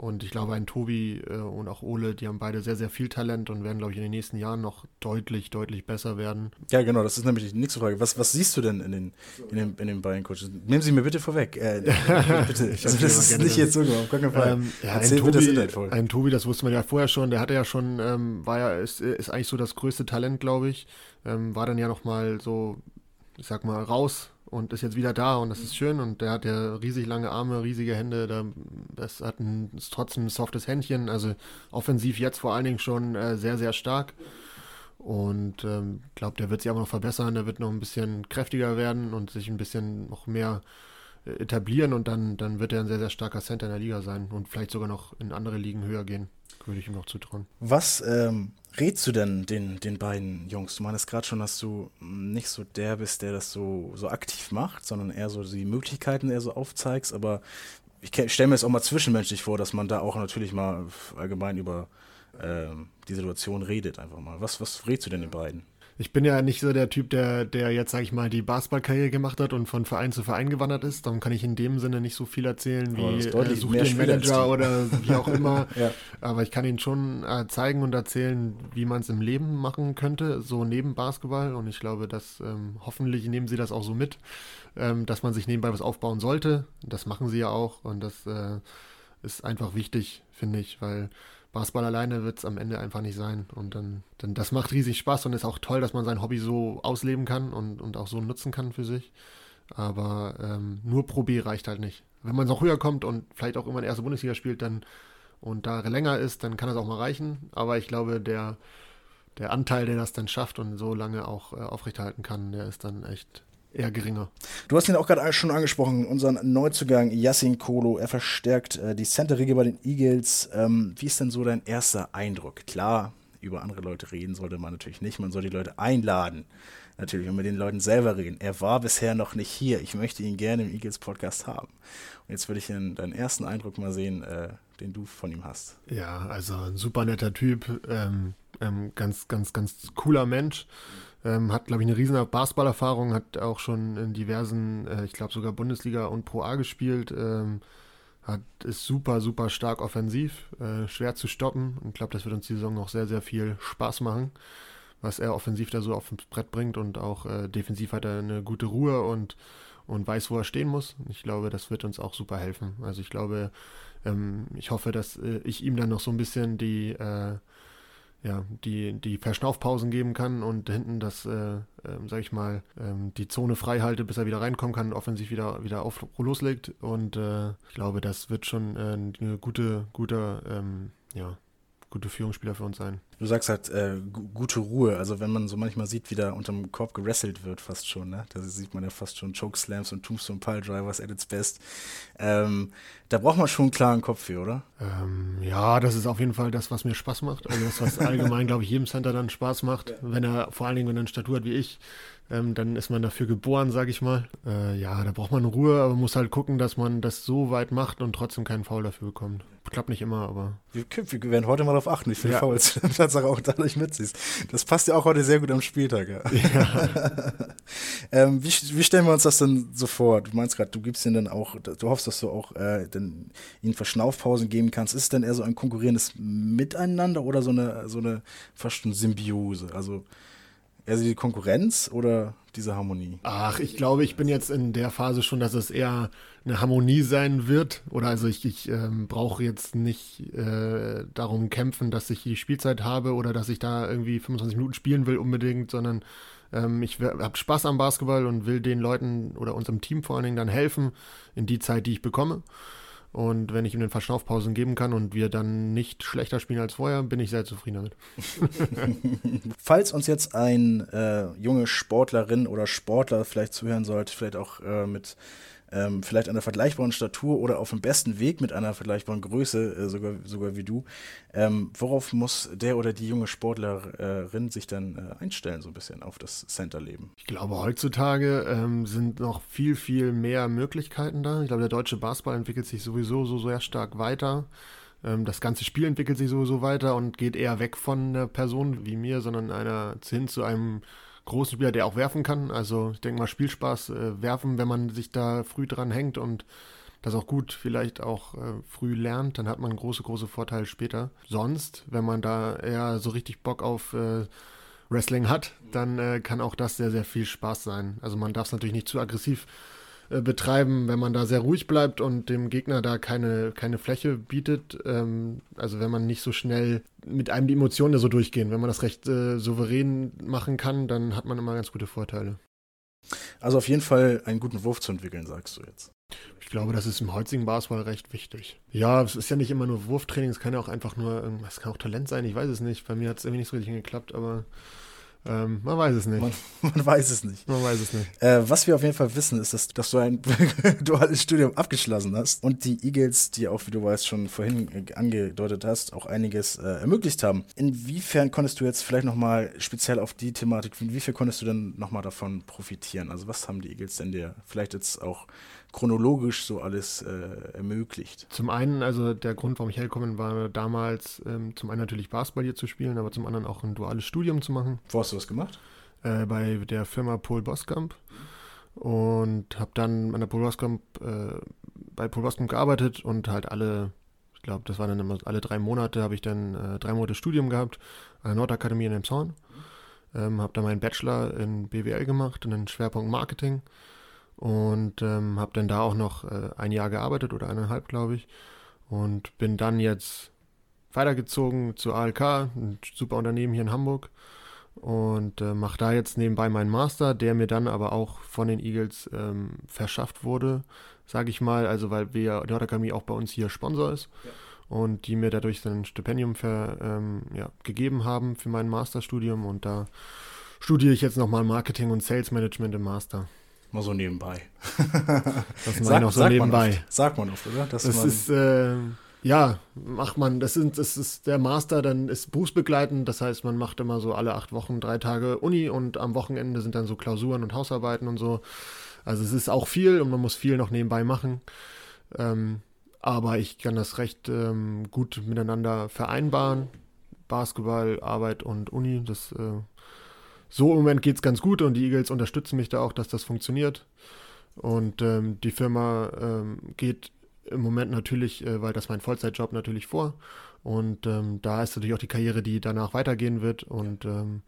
Und ich glaube, ein Tobi äh, und auch Ole, die haben beide sehr, sehr viel Talent und werden, glaube ich, in den nächsten Jahren noch deutlich, deutlich besser werden. Ja, genau, das ist nämlich die nächste Frage. Was, was siehst du denn in den, in den, in den beiden Coaches? Nehmen Sie mir bitte vorweg. Äh, bitte. also, das ist nicht jetzt so auf keinen Fall. Ähm, ja, ein, Tobi, das ein Tobi, das wusste man ja vorher schon, der hatte ja schon, ähm, war ja, ist, ist eigentlich so das größte Talent, glaube ich. Ähm, war dann ja nochmal so, ich sag mal, raus und ist jetzt wieder da und das ist schön und der hat ja riesig lange Arme, riesige Hände, da, das hat ein, ist trotzdem ein softes Händchen, also offensiv jetzt vor allen Dingen schon äh, sehr, sehr stark und ich ähm, glaube, der wird sich aber noch verbessern, der wird noch ein bisschen kräftiger werden und sich ein bisschen noch mehr äh, etablieren und dann, dann wird er ein sehr, sehr starker Center in der Liga sein und vielleicht sogar noch in andere Ligen höher gehen. Würde ich ihm noch zutrauen. Was ähm, rätst du denn den, den beiden Jungs? Du meinst gerade schon, dass du nicht so der bist, der das so, so aktiv macht, sondern eher so die Möglichkeiten eher so aufzeigst. Aber ich stelle mir es auch mal zwischenmenschlich vor, dass man da auch natürlich mal allgemein über ähm, die Situation redet, einfach mal. Was, was rätst du denn den beiden? Ich bin ja nicht so der Typ, der, der jetzt, sag ich mal, die Basketballkarriere gemacht hat und von Verein zu Verein gewandert ist. Darum kann ich in dem Sinne nicht so viel erzählen, wie äh, such den Manager oder wie auch immer. ja. Aber ich kann Ihnen schon äh, zeigen und erzählen, wie man es im Leben machen könnte, so neben Basketball. Und ich glaube, dass ähm, hoffentlich nehmen Sie das auch so mit, ähm, dass man sich nebenbei was aufbauen sollte. Das machen Sie ja auch und das äh, ist einfach wichtig, finde ich, weil Basketball alleine wird es am Ende einfach nicht sein. Und dann, dann, das macht riesig Spaß und ist auch toll, dass man sein Hobby so ausleben kann und, und auch so nutzen kann für sich. Aber ähm, nur Pro B reicht halt nicht. Wenn man noch höher kommt und vielleicht auch immer in der ersten Bundesliga spielt, dann und da länger ist, dann kann das auch mal reichen. Aber ich glaube, der, der Anteil, der das dann schafft und so lange auch äh, aufrechterhalten kann, der ist dann echt eher geringer. Du hast ihn auch gerade schon angesprochen, unseren Neuzugang Yassin Kolo. Er verstärkt äh, die Center-Riege bei den Eagles. Ähm, wie ist denn so dein erster Eindruck? Klar, über andere Leute reden sollte man natürlich nicht. Man soll die Leute einladen, natürlich, und mit den Leuten selber reden. Er war bisher noch nicht hier. Ich möchte ihn gerne im Eagles-Podcast haben. Und jetzt würde ich deinen ersten Eindruck mal sehen, äh, den du von ihm hast. Ja, also ein super netter Typ, ähm, ähm, ganz, ganz, ganz cooler Mensch. Ähm, hat, glaube ich, eine riesen Basketballerfahrung, hat auch schon in diversen, äh, ich glaube sogar Bundesliga und Pro A gespielt. Ähm, hat, ist super, super stark offensiv, äh, schwer zu stoppen. Und ich glaube, das wird uns die Saison noch sehr, sehr viel Spaß machen, was er offensiv da so auf das Brett bringt. Und auch äh, defensiv hat er eine gute Ruhe und, und weiß, wo er stehen muss. Ich glaube, das wird uns auch super helfen. Also ich glaube, ähm, ich hoffe, dass äh, ich ihm dann noch so ein bisschen die äh, ja, die, die Verschnaufpausen geben kann und hinten das, äh, äh, sag ich mal, ähm, die Zone frei halte, bis er wieder reinkommen kann und offensiv wieder, wieder auf loslegt. Und äh, ich glaube, das wird schon äh, eine gute, gute, ähm, ja, gute Führungsspieler für uns sein. Du sagst halt äh, gute Ruhe. Also wenn man so manchmal sieht, wie da unterm Korb gerasselt wird, fast schon, ne? Da sieht man ja fast schon Chokeslams und Tombstone Pile Drivers at its best. Ähm, da braucht man schon einen klaren Kopf für, oder? Ähm, ja, das ist auf jeden Fall das, was mir Spaß macht. Also das, was allgemein, glaube ich, jedem Center dann Spaß macht. Ja. Wenn er, vor allen Dingen, wenn er eine Statur hat wie ich, ähm, dann ist man dafür geboren, sage ich mal. Äh, ja, da braucht man Ruhe, aber muss halt gucken, dass man das so weit macht und trotzdem keinen Foul dafür bekommt. Klappt nicht immer, aber. Wir, wir werden heute mal darauf achten, wie viele ja. Fouls du Tatsache auch dadurch mitziehst. Das passt ja auch heute sehr gut am Spieltag. Ja. ja. ähm, wie, wie, stellen wir uns das denn so vor? Du meinst gerade, du gibst ihn dann auch, du hoffst, dass du auch äh, dann ihnen Verschnaufpausen geben kannst. Ist es denn eher so ein konkurrierendes Miteinander oder so eine, so eine fast eine Symbiose? Also also die Konkurrenz oder diese Harmonie? Ach, ich glaube, ich bin jetzt in der Phase schon, dass es eher eine Harmonie sein wird. Oder also ich, ich ähm, brauche jetzt nicht äh, darum kämpfen, dass ich die Spielzeit habe oder dass ich da irgendwie 25 Minuten spielen will unbedingt, sondern ähm, ich habe Spaß am Basketball und will den Leuten oder unserem Team vor allen Dingen dann helfen in die Zeit, die ich bekomme. Und wenn ich ihm den Verschnaufpausen geben kann und wir dann nicht schlechter spielen als vorher, bin ich sehr zufrieden damit. Falls uns jetzt ein äh, junge Sportlerin oder Sportler vielleicht zuhören sollte, vielleicht auch äh, mit ähm, vielleicht einer vergleichbaren Statur oder auf dem besten Weg mit einer vergleichbaren Größe, äh, sogar, sogar wie du. Ähm, worauf muss der oder die junge Sportlerin sich dann äh, einstellen, so ein bisschen auf das Center-Leben? Ich glaube, heutzutage ähm, sind noch viel, viel mehr Möglichkeiten da. Ich glaube, der deutsche Basketball entwickelt sich sowieso so sehr stark weiter ähm, das ganze Spiel entwickelt sich sowieso weiter und geht eher weg von einer Person wie mir, sondern einer hin zu einem großen Spieler, der auch werfen kann. Also ich denke mal Spielspaß äh, werfen, wenn man sich da früh dran hängt und das auch gut vielleicht auch äh, früh lernt, dann hat man große, große Vorteile später. Sonst, wenn man da eher so richtig Bock auf äh, Wrestling hat, dann äh, kann auch das sehr, sehr viel Spaß sein. Also man darf es natürlich nicht zu aggressiv betreiben, wenn man da sehr ruhig bleibt und dem Gegner da keine, keine Fläche bietet. Ähm, also wenn man nicht so schnell mit einem die Emotionen so durchgehen. Wenn man das recht äh, souverän machen kann, dann hat man immer ganz gute Vorteile. Also auf jeden Fall einen guten Wurf zu entwickeln, sagst du jetzt. Ich glaube, das ist im heutigen Basketball recht wichtig. Ja, es ist ja nicht immer nur Wurftraining, es kann ja auch einfach nur, es kann auch Talent sein, ich weiß es nicht. Bei mir hat es irgendwie nicht so richtig geklappt, aber Ähm, man weiß es nicht. Man, man, weiß es nicht. Man weiß es nicht. Äh, was wir auf jeden Fall wissen, ist, dass, dass du ein duales Studium abgeschlossen hast und die Eagles, die auch, wie du weißt, schon vorhin angedeutet hast, auch einiges äh, ermöglicht haben. Inwiefern konntest du jetzt vielleicht nochmal speziell auf die Thematik, inwiefern konntest du denn nochmal davon profitieren? Also was haben die Eagles denn dir vielleicht jetzt auch chronologisch so alles äh, ermöglicht? Zum einen, also der Grund, warum ich hergekommen war, damals ähm, zum einen natürlich Basketball hier zu spielen, aber zum anderen auch ein duales Studium zu machen. Wo hast du das gemacht? Äh, bei der Firma Paul Boskamp und habe dann an der Paul Boskamp, äh, bei Paul Boskamp gearbeitet und halt alle, ich glaube, das waren dann immer alle drei Monate, habe ich dann äh, drei Monate Studium gehabt an der Nordakademie in Emshorn. Ähm, habe dann meinen Bachelor in BWL gemacht und einen Schwerpunkt Marketing und ähm, habe dann da auch noch äh, ein Jahr gearbeitet oder eineinhalb, glaube ich. Und bin dann jetzt weitergezogen zu ALK, ein super Unternehmen hier in Hamburg. Und äh, mache da jetzt nebenbei meinen Master, der mir dann aber auch von den Eagles ähm, verschafft wurde, sage ich mal. Also weil wir die Nordakademie auch bei uns hier Sponsor ist. Ja. Und die mir dadurch ein Stipendium ver, ähm, ja, gegeben haben für mein Masterstudium. Und da studiere ich jetzt nochmal Marketing und Sales Management im Master. Mal so nebenbei. Das meine auch so nebenbei. Man sagt man oft, oder? Dass das ist, äh, ja, macht man, das, sind, das ist der Master, dann ist berufsbegleitend, das heißt, man macht immer so alle acht Wochen drei Tage Uni und am Wochenende sind dann so Klausuren und Hausarbeiten und so. Also es ist auch viel und man muss viel noch nebenbei machen. Ähm, aber ich kann das recht ähm, gut miteinander vereinbaren. Basketball, Arbeit und Uni, das äh, so im Moment geht es ganz gut und die Eagles unterstützen mich da auch, dass das funktioniert. Und ähm, die Firma ähm, geht im Moment natürlich, äh, weil das mein Vollzeitjob natürlich vor. Und ähm, da ist natürlich auch die Karriere, die danach weitergehen wird. Und ähm,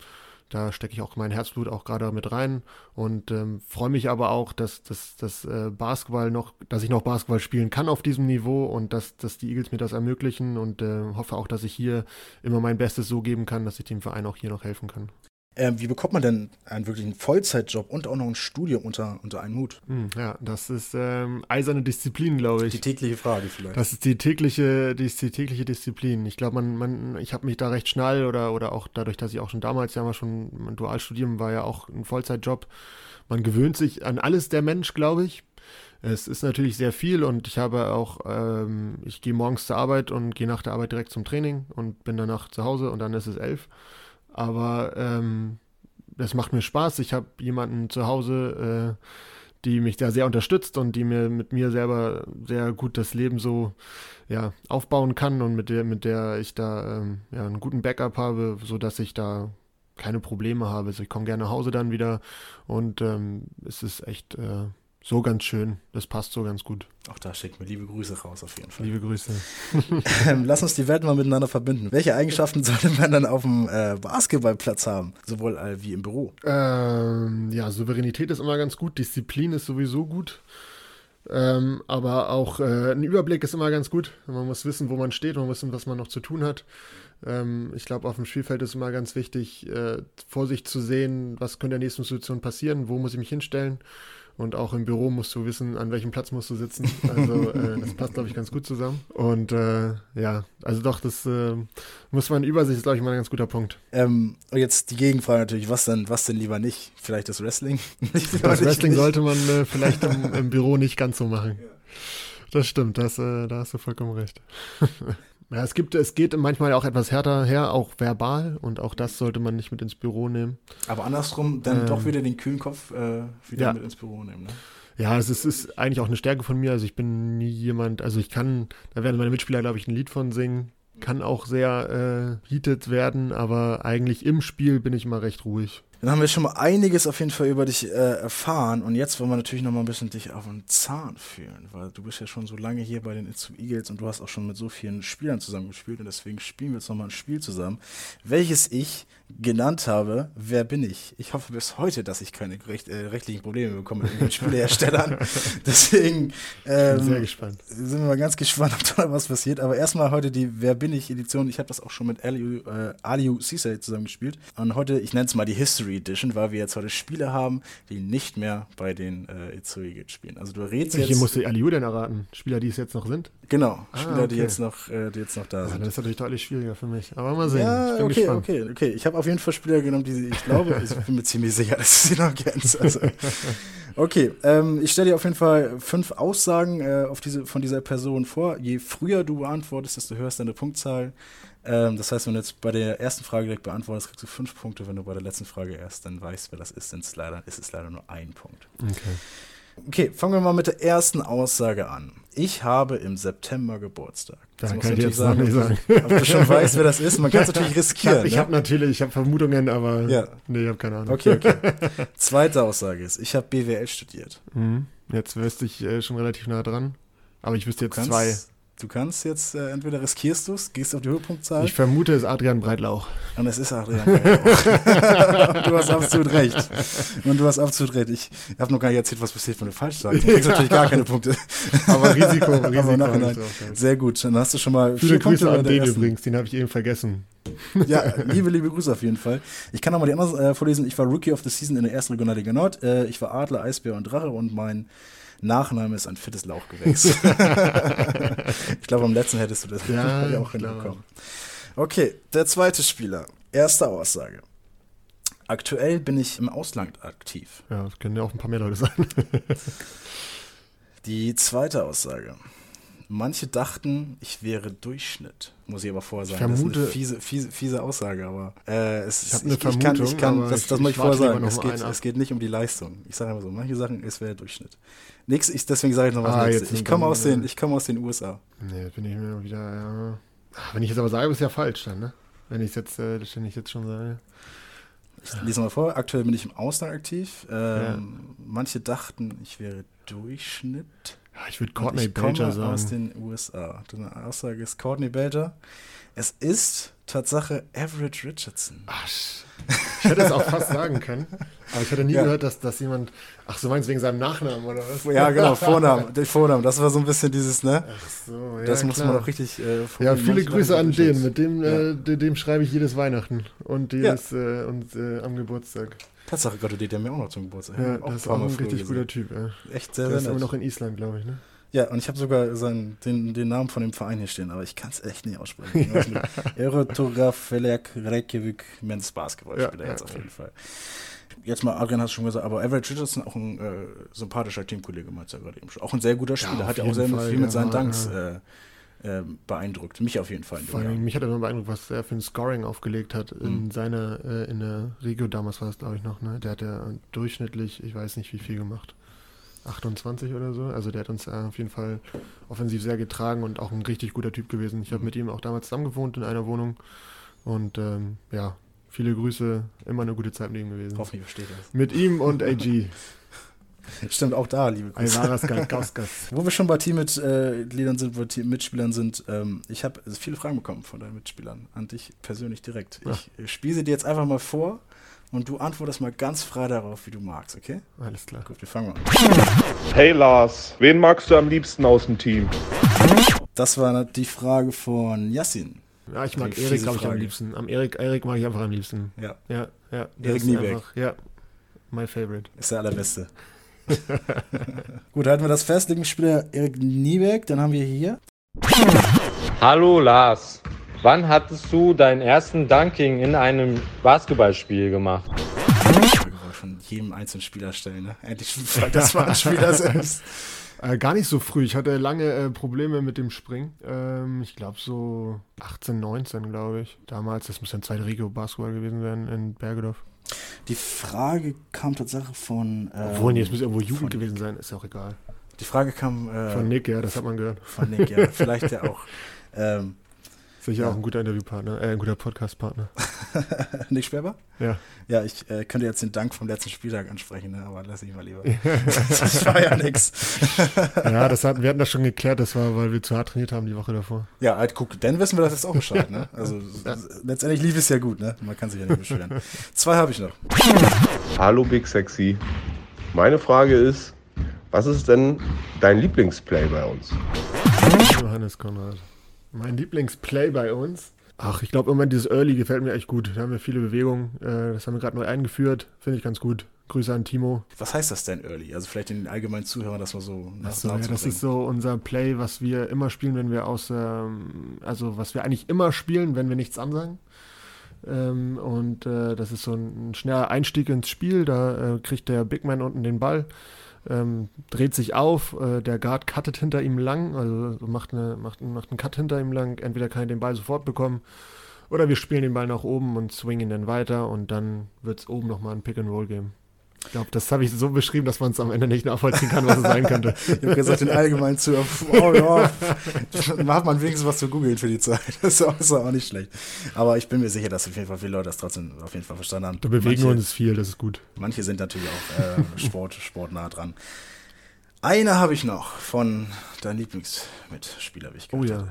da stecke ich auch mein Herzblut auch gerade mit rein und ähm, freue mich aber auch, dass das äh, Basketball noch, dass ich noch Basketball spielen kann auf diesem Niveau und dass, dass die Eagles mir das ermöglichen und äh, hoffe auch, dass ich hier immer mein Bestes so geben kann, dass ich dem Verein auch hier noch helfen kann. Ähm, wie bekommt man denn einen wirklichen Vollzeitjob und auch noch ein Studium unter, unter einen Hut? Hm, ja, das ist ähm, eiserne Disziplin, glaube ich. Die tägliche Frage vielleicht. Das ist die tägliche, die, die tägliche Disziplin. Ich glaube, man, man, ich habe mich da recht schnell oder, oder auch dadurch, dass ich auch schon damals ja mal schon, mein Dualstudium war ja auch ein Vollzeitjob. Man gewöhnt sich an alles der Mensch, glaube ich. Es ist natürlich sehr viel und ich habe auch, ähm, ich gehe morgens zur Arbeit und gehe nach der Arbeit direkt zum Training und bin danach zu Hause und dann ist es elf. Aber ähm, das macht mir Spaß. Ich habe jemanden zu Hause, äh, die mich da sehr unterstützt und die mir mit mir selber sehr gut das Leben so ja, aufbauen kann und mit der, mit der ich da ähm, ja, einen guten Backup habe, sodass ich da keine Probleme habe. Also ich komme gerne nach Hause dann wieder und ähm, es ist echt äh, so ganz schön. Das passt so ganz gut. Auch da schicken wir liebe Grüße raus auf jeden Fall. Liebe Grüße. ähm, lass uns die Welt mal miteinander verbinden. Welche Eigenschaften sollte man dann auf dem äh, Basketballplatz haben? Sowohl äh, wie im Büro? Ähm, ja, Souveränität ist immer ganz gut. Disziplin ist sowieso gut. Ähm, aber auch äh, ein Überblick ist immer ganz gut. Man muss wissen, wo man steht, man muss wissen, was man noch zu tun hat. Ähm, ich glaube, auf dem Spielfeld ist immer ganz wichtig, äh, vor sich zu sehen, was könnte in der nächsten Situation passieren, wo muss ich mich hinstellen. Und auch im Büro musst du wissen, an welchem Platz musst du sitzen. Also äh, das passt, glaube ich, ganz gut zusammen. Und äh, ja, also doch, das äh, muss man Übersicht, ist, glaube ich, mal ein ganz guter Punkt. Ähm, und jetzt die Gegenfrage natürlich, was denn, was denn lieber nicht? Vielleicht das Wrestling? das Wrestling sollte man äh, vielleicht im, im, Büro nicht ganz so machen. Das stimmt, das, äh, da hast du vollkommen recht. Ja, es gibt, es geht manchmal auch etwas härter her, auch verbal, und auch das sollte man nicht mit ins Büro nehmen. Aber andersrum, dann ähm, doch wieder den kühlen Kopf äh, wieder ja. mit ins Büro nehmen, ne? Ja, es ist, ist, eigentlich auch eine Stärke von mir. Also ich bin nie jemand, also ich kann, da werden meine Mitspieler, glaube ich, ein Lied von singen. Kann auch sehr äh, heated werden, aber eigentlich im Spiel bin ich immer recht ruhig. Dann haben wir schon mal einiges auf jeden Fall über dich äh, erfahren. Und jetzt wollen wir natürlich noch mal ein bisschen dich auf den Zahn fühlen, weil du bist ja schon so lange hier bei den Itzu Eagles und du hast auch schon mit so vielen Spielern zusammengespielt und deswegen spielen wir jetzt noch mal ein Spiel zusammen, welches ich genannt habe, wer bin ich? Ich hoffe bis heute, dass ich keine recht, äh, rechtlichen Probleme bekomme mit den Spieleherstellern. Deswegen ähm, sehr gespannt. sind wir mal ganz gespannt, ob da was passiert. Aber erstmal heute die Wer bin ich Edition. Ich habe das auch schon mit Aliu, äh, Aliu Cisse zusammengespielt. Und heute, ich nenne es mal die History Edition, weil wir jetzt heute Spieler haben, die nicht mehr bei den äh, Itzuigi spielen. Also du redest Hier jetzt. musst du Aliu denn erraten. Spieler, die es jetzt noch sind. Genau, Ah, Spieler, die, okay. jetzt noch, äh, die jetzt noch da Ja, sind. das ist natürlich deutlich schwieriger für mich. Aber mal sehen. Ja, ich bin okay, okay, okay. Ich habe auf jeden Fall Spieler genommen, die ich glaube, ich bin mir ziemlich sicher, dass du sie noch kennst. Also, okay, ähm, ich stelle dir auf jeden Fall fünf Aussagen äh, auf diese, von dieser Person vor. Je früher du beantwortest, desto höher ist deine Punktzahl. Ähm, das heißt, wenn du jetzt bei der ersten Frage direkt beantwortest, kriegst du fünf Punkte. Wenn du bei der letzten Frage erst dann weißt, wer das ist, dann ist es leider, ist es leider nur ein Punkt. Okay. Okay, fangen wir mal mit der ersten Aussage an. Ich habe im September Geburtstag. Da Jetzt musst kann du ich jetzt noch nicht ob, du- ob du schon weißt, wer das ist. Man kann es natürlich Ich riskieren. habe ne? hab natürlich, ich habe Vermutungen, aber Ja. nee, ich habe keine Ahnung. Okay, okay. Zweite Aussage ist, ich habe BWL studiert. Mhm. Jetzt wüsste ich äh, schon relativ nah dran. Aber ich wüsste jetzt zwei. Du kannst jetzt, äh, entweder riskierst du es, gehst auf die Höhepunktzahl Ich vermute, es ist Adrian Breitlauch. und es ist Adrian. Beier. du hast absolut recht. Und du hast absolut recht. Ich habe noch gar nicht erzählt, was passiert, wenn du falsch sagst. Du kriegst natürlich gar keine Punkte. Aber Risiko, Risiko. Aber Nachhinein. Sehr gut, dann hast du schon mal Viele vier Grüße an den ersten. übrigens, den habe ich eben vergessen. Ja, liebe, liebe Grüße auf jeden Fall. Ich kann auch mal die anderen äh, vorlesen. Ich war Rookie of the Season in der ersten Regionalliga Nord. Äh, ich war Adler, Eisbär und Drache und mein Nachname ist ein fittes Lauchgewächs. ich glaube, am letzten hättest du das Ja, auch hinbekommen. Okay, der zweite Spieler. Erste Aussage. Aktuell bin ich im Ausland aktiv. Ja, das können ja auch ein paar mehr Leute sein. Die zweite Aussage. Manche dachten, ich wäre Durchschnitt. Muss ich aber vorher sagen. das ist vermute- eine fiese, fiese, fiese Aussage, aber äh, es Ich hab ist, eine ich, kann, ich Vermutung, kann, aber das, ich- das muss ich ich vorher sagen. Es geht, es geht nicht um die Leistung. Ich sage einfach so, manche Sachen, es wäre Durchschnitt. Nix, ich, deswegen sage ich noch was Ah, nächstes. jetzt Ich komme aus, den, äh, ich komme aus den USA. nee, bin ich mir wieder, ja. Ah, Wenn ich jetzt aber sage, ist ja falsch dann, ne? Wenn ich es jetzt, äh, wenn ich jetzt schon sage. Ich lese mal vor. Aktuell bin ich im Ausland aktiv. Ähm, Manche dachten, ich wäre Durchschnitt. Ja, ich würde Courtney ich komme Belcher aus sagen. den USA. Deine Aussage ist Courtney Belcher. Es ist Tatsache Average Richardson. Ach, ich hätte es auch fast sagen können, aber ich hätte nie Ja. gehört, dass, dass jemand. Ach, so meinst du wegen seinem Nachnamen oder was? Ja, genau, Vornamen. Der Vornamen. Das war so ein bisschen dieses, ne? Ach so, ja, das muss klar. man auch richtig. Äh, Ja, viele Grüße an den. Mit dem, Ja. äh, dem, dem schreibe ich jedes Weihnachten und jedes äh, und äh, am Geburtstag. Tatsache gratuliert er mir auch noch zum Geburtstag. Ja, das ist auch ein richtig gesehen. guter Typ. Ja. Echt sehr, Der ist sehr immer nett. noch in Island, glaube ich. Ne? Ja, und ich habe sogar seinen, den, den Namen von dem Verein hier stehen, aber ich kann es echt nicht aussprechen. Erotoraf Reykjavik Men's Basketball Ja, spielt er ja, jetzt auf jeden Fall. Jetzt mal, Adrian hast du schon gesagt, aber Average Richardson auch ein äh, sympathischer Teamkollege, meinte ja gerade eben schon. Auch ein sehr guter Spieler, hat ja auch sehr Fall, viel mit seinen war, Dunks äh, äh, beeindruckt. Mich auf jeden Fall. Vor allem, mich hat er immer beeindruckt, was er für ein Scoring aufgelegt hat in Mhm. seiner, äh, in der Regio damals war es, glaube ich, noch, ne? Der hat ja durchschnittlich, ich weiß nicht wie viel gemacht. 28 oder so. Also der hat uns äh, auf jeden Fall offensiv sehr getragen und auch ein richtig guter Typ gewesen. Ich habe Mhm. mit ihm auch damals zusammen gewohnt in einer Wohnung. Und ähm, ja, viele Grüße, immer eine gute Zeit mit ihm gewesen. Hoffentlich versteht er Mit ihm und AG. Stimmt, auch da, liebe Grüße. Wo wir schon bei Teammitgliedern sind, wo Team Mitspielern sind, ähm, ich habe viele Fragen bekommen von deinen Mitspielern, an dich persönlich direkt. Ich äh, spiele sie dir jetzt einfach mal vor und du antwortest mal ganz frei darauf, wie du magst, okay? Alles klar. Gut, wir fangen mal an. Hey Lars, wen magst du am liebsten aus dem Team? Das war die Frage von Yassin. Ja, ich mag Erik, glaube ich, am liebsten. Am Erik, Erik mag ich einfach am liebsten. Ja, Ja, ja. der Erik Niebeck. einfach- Ja, my favorite. ist der allerbeste. Gut, halten wir das fest. Lieblingsspieler Erik Niebeck, dann haben wir hier. Hallo Lars, wann hattest du deinen ersten Dunking in einem Basketballspiel gemacht? Ich wollte von jedem einzelnen Spieler stellen, ne? Endlich das mal ein Spieler selbst. Äh, gar nicht so früh. Ich hatte lange äh, Probleme mit dem Springen. Ähm, ich glaube so 18, 19, glaube ich. Damals, das muss dann zweite Regio Basketball gewesen sein in Bergedorf. Die Frage kam tatsächlich von. Ähm, Obwohl, nee, es muss irgendwo Jugend gewesen sein, ist ja auch egal. Die Frage kam äh, Von Nick, ja, das hat man gehört. Von Nick, ja. Vielleicht ja auch. Ähm, Sicher Ja. auch ein guter Interviewpartner, äh, ein guter Podcastpartner. Nick Sperber? Ja. Ja, ich äh, könnte jetzt den Dank vom letzten Spieltag ansprechen, ne? aber lass ich mal lieber. das war ja nix. ja, das hatten, wir hatten das schon geklärt, das war, weil wir zu hart trainiert haben die Woche davor. Ja, halt, guck, dann wissen wir das jetzt auch Bescheid. Ne? Also letztendlich lief es ja gut, ne? Man kann sich ja nicht beschweren. Zwei habe ich noch. Hallo Big Sexy. Meine Frage ist, was ist denn dein Lieblingsplay bei uns? Johannes Konrad. Mein Lieblingsplay bei uns. Ach, ich glaube, im Moment dieses Early gefällt mir echt gut. Da haben wir viele Bewegungen. Äh, das haben wir gerade neu eingeführt. Finde ich ganz gut. Grüße an Timo. Was heißt das denn Early? Also vielleicht den allgemeinen Zuhörern, dass man so nach so, ja, Das ist so unser Play, was wir immer spielen, wenn wir aus, ähm, also was wir eigentlich immer spielen, wenn wir nichts ansagen. Ähm, und äh, das ist so ein, ein, schneller Einstieg ins Spiel. Da äh, kriegt der Big Man unten den Ball, ähm, dreht sich auf, äh, der Guard cuttet hinter ihm lang, also macht, eine, macht, macht einen Cut hinter ihm lang. Entweder kann er den Ball sofort bekommen oder wir spielen den Ball nach oben und swingen dann weiter und dann wird es oben nochmal ein Pick and Roll geben. Ich glaube, das habe ich so beschrieben, dass man es am Ende nicht nachvollziehen kann, was es sein könnte. ich habe gesagt, den allgemeinen zu. Oh ja, da hat man wenigstens was zu googeln für die Zeit. Das ist auch, nicht schlecht. Aber ich bin mir sicher, dass auf jeden Fall viele Leute das trotzdem auf jeden Fall verstanden haben. Da bewegen wir uns viel, das ist gut. Manche sind natürlich auch äh, Sport, sportnah dran. Eine habe ich noch von deinem Lieblingsmitspieler, wie ich Oh ja.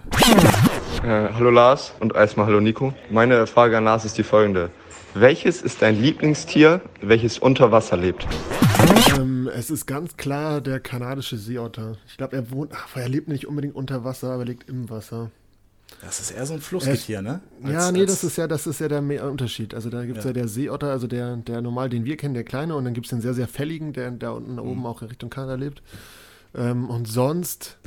Äh, hallo Lars und erstmal hallo Nico. Meine Frage an Lars ist die folgende. Welches ist dein Lieblingstier, welches unter Wasser lebt? Ähm, es ist ganz klar der kanadische Seeotter. Ich glaube, er wohnt, ach, er lebt nicht unbedingt unter Wasser, aber lebt im Wasser. Das ist eher so ein Flussgetier, ne? Als, ja, nee, das ist ja, das ist ja der Unterschied. Also da gibt es ja. ja. der Seeotter, also der, der normal, den wir kennen, der kleine, und dann gibt es den sehr, sehr fälligen, der da unten mhm. oben auch in Richtung Kanada lebt. Ähm, und sonst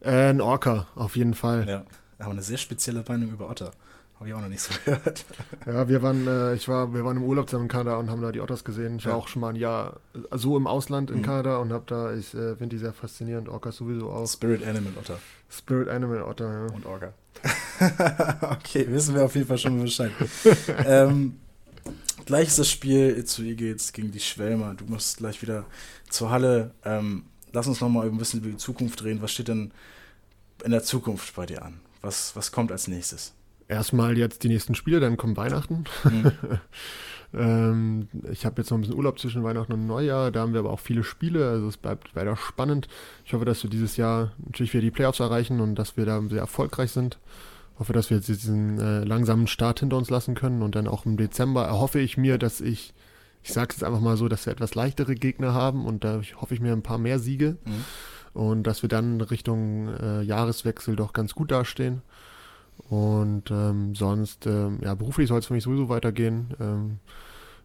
äh, ein Orca, auf jeden Fall. Ja, aber eine sehr spezielle Meinung über Otter. Habe ich auch noch nicht so gehört. Ja, wir waren, äh, ich war, wir waren im Urlaub zusammen in Kanada und haben da die Otters gesehen. Ich war auch schon mal ein Jahr so im Ausland in mhm. Kanada und habe da, ich äh, finde die sehr faszinierend. Orcas sowieso auch. Spirit Animal Otter. Spirit Animal Otter, ja. Und Orca. okay, wissen wir auf jeden Fall schon Bescheid. ähm, gleich ist das Spiel zu Eagles gegen die Schwelmer. Du musst gleich wieder zur Halle. Ähm, lass uns nochmal ein bisschen über die Zukunft reden. Was steht denn in der Zukunft bei dir an? Was, was kommt als nächstes? Erstmal jetzt die nächsten Spiele, dann kommt Weihnachten. Mhm. ähm, ich habe jetzt noch ein bisschen Urlaub zwischen Weihnachten und Neujahr, da haben wir aber auch viele Spiele, also es bleibt weiter spannend. Ich hoffe, dass wir dieses Jahr natürlich wieder die Playoffs erreichen und dass wir da sehr erfolgreich sind. Ich hoffe, dass wir jetzt diesen äh, langsamen Start hinter uns lassen können und dann auch im Dezember erhoffe ich mir, dass ich, ich sage es jetzt einfach mal so, dass wir etwas leichtere Gegner haben und da hoffe ich mir ein paar mehr Siege mhm. und dass wir dann Richtung äh, Jahreswechsel doch ganz gut dastehen. Und ähm, sonst, ähm, ja, beruflich soll es für mich sowieso weitergehen. Ähm,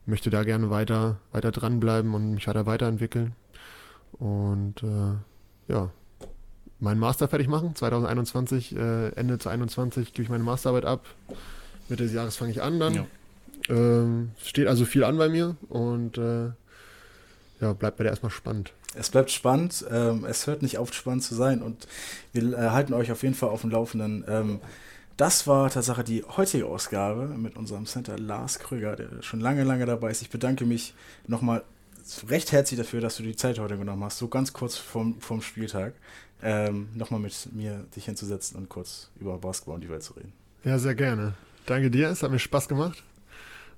möchte da gerne weiter, weiter dranbleiben und mich weiter weiterentwickeln. Und äh, ja, meinen Master fertig machen. 2021, äh, Ende 2021 gebe ich meine Masterarbeit ab. Mitte des Jahres fange ich an dann. Ja. Ähm, steht also viel an bei mir und äh, ja, bleibt bei der erstmal spannend. Es bleibt spannend. Ähm, es hört nicht auf, spannend zu sein und wir äh, halten euch auf jeden Fall auf dem Laufenden. Ähm, das war Tatsache die heutige Ausgabe mit unserem Center Lars Krüger, der schon lange, lange dabei ist. Ich bedanke mich nochmal recht herzlich dafür, dass du die Zeit heute genommen hast, so ganz kurz vorm, vorm Spieltag, ähm, nochmal mit mir dich hinzusetzen und kurz über Basketball und die Welt zu reden. Ja, sehr gerne. Danke dir, es hat mir Spaß gemacht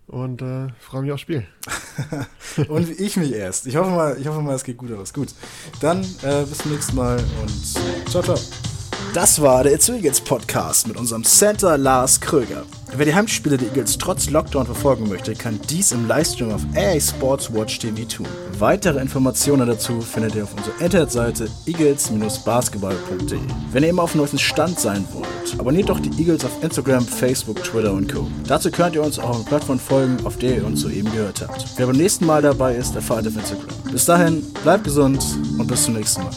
und äh, freue mich aufs Spiel. und ich mich erst. Ich hoffe mal, ich hoffe mal, es geht gut aus. Gut, dann äh, bis zum nächsten Mal und ciao, ciao. Das war der It's Eagles Podcast mit unserem Center Lars Kröger. Wer die Heimspiele der Eagles trotz Lockdown verfolgen möchte, kann dies im Livestream auf AA Sports Watch TV tun. Weitere Informationen dazu findet ihr auf unserer Internetseite eagles-basketball.de. Wenn ihr immer auf dem neuesten Stand sein wollt, abonniert doch die Eagles auf Instagram, Facebook, Twitter und Co. Dazu könnt ihr uns auch auf Plattform folgen, auf der ihr uns soeben gehört habt. Wer beim nächsten Mal dabei ist, erfahrt auf Instagram. Bis dahin, bleibt gesund und bis zum nächsten Mal.